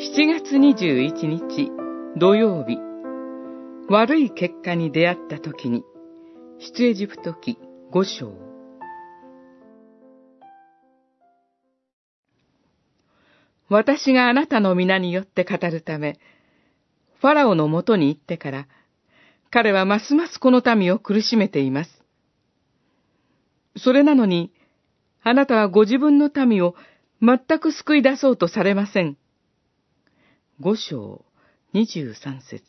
7月21日土曜日悪い結果に出会った時に出エジプト記5章私があなたの皆によって語るため、ファラオのもとに行ってから、彼はますますこの民を苦しめています。それなのに、あなたはご自分の民を全く救い出そうとされません。五章二十三節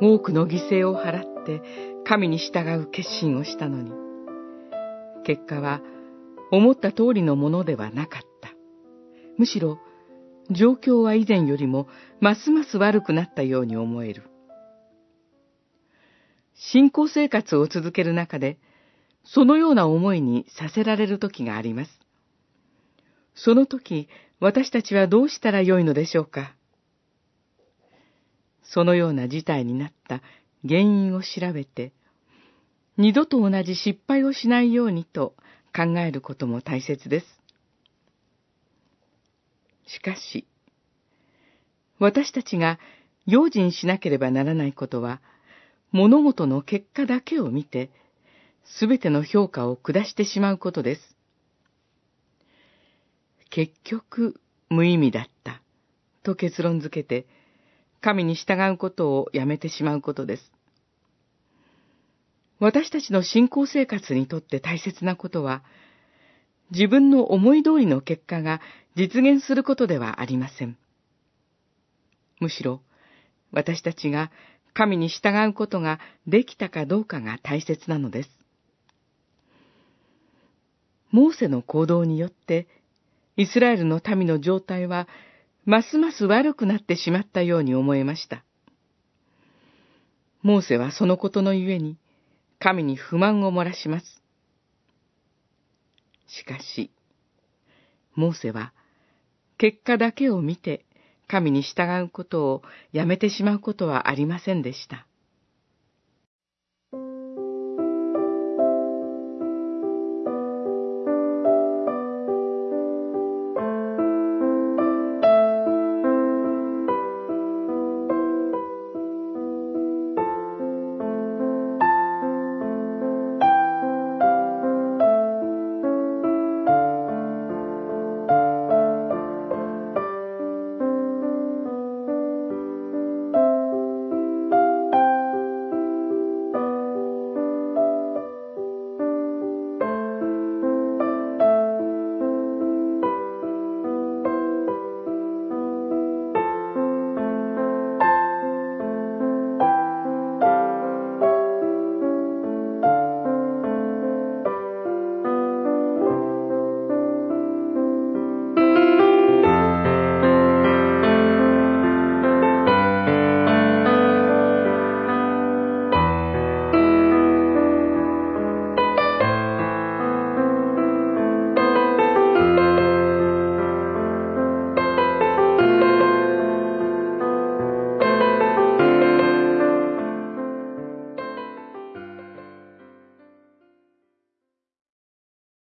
多くの犠牲を払って神に従う決心をしたのに、結果は思った通りのものではなかった。むしろ状況は以前よりもますます悪くなったように思える。信仰生活を続ける中で、そのような思いにさせられる時があります。その時、私たちはどうしたらよいのでしょうか？そのような事態になった原因を調べて、二度と同じ失敗をしないようにと考えることも大切です。しかし、私たちが用心しなければならないことは、物事の結果だけを見て、すべての評価を下してしまうことです。結局無意味だったと結論づけて、神に従うことをやめてしまうことです。私たちの信仰生活にとって大切なことは、自分の思い通りの結果が実現することではありません。むしろ、私たちが神に従うことができたかどうかが大切なのです。モーセの行動によってイスラエルの民の状態は、ますます悪くなってしまったように思えました。モーセはそのことのゆえに、神に不満を漏らします。しかし、モーセは、結果だけを見て、神に従うことをやめてしまうことはありませんでした。